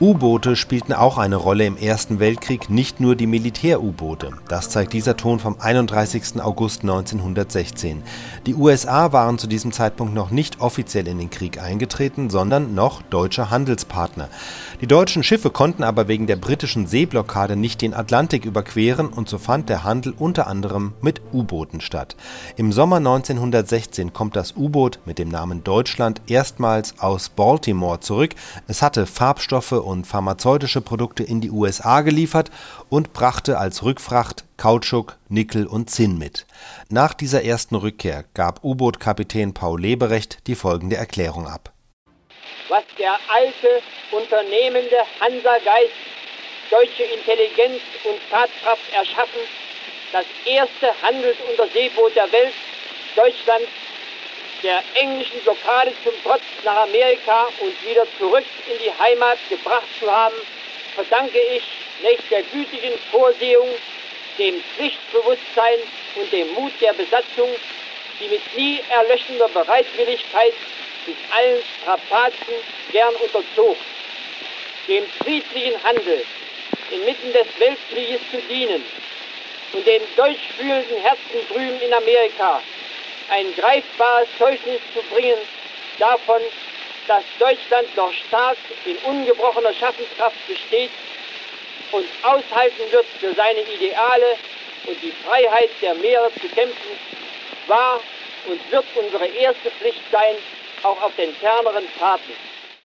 U-Boote spielten auch eine Rolle im Ersten Weltkrieg, nicht nur die Militär-U-Boote. Das zeigt dieser Ton vom 31. August 1916. Die USA waren zu diesem Zeitpunkt noch nicht offiziell in den Krieg eingetreten, sondern noch deutsche Handelspartner. Die deutschen Schiffe konnten aber wegen der britischen Seeblockade nicht den Atlantik überqueren und so fand der Handel unter anderem mit U-Booten statt. Im Sommer 1916 kommt das U-Boot mit dem Namen Deutschland erstmals aus Baltimore zurück. Es hatte Farbstoffe und pharmazeutische Produkte in die USA geliefert und brachte als Rückfracht Kautschuk, Nickel und Zinn mit. Nach dieser ersten Rückkehr gab U-Boot-Kapitän Paul Leberecht die folgende Erklärung ab. Was der alte, unternehmende Hansa-Geist, deutsche Intelligenz und Tatkraft erschaffen, das erste Handelsunterseeboot der Welt, Deutschland der englischen Blockade zum Trotz nach Amerika und wieder zurück in die Heimat gebracht zu haben, verdanke ich nächst der gütigen Vorsehung, dem Pflichtbewusstsein und dem Mut der Besatzung, die mit nie erlöschender Bereitwilligkeit sich allen Strapazen gern unterzog, dem friedlichen Handel inmitten des Weltkrieges zu dienen und den deutschfühlenden Herzen drüben in Amerika ein greifbares Zeugnis zu bringen davon, dass Deutschland noch stark in ungebrochener Schaffenskraft besteht und aushalten wird, für seine Ideale und die Freiheit der Meere zu kämpfen, war und wird unsere erste Pflicht sein, auch auf den ferneren Fahrten.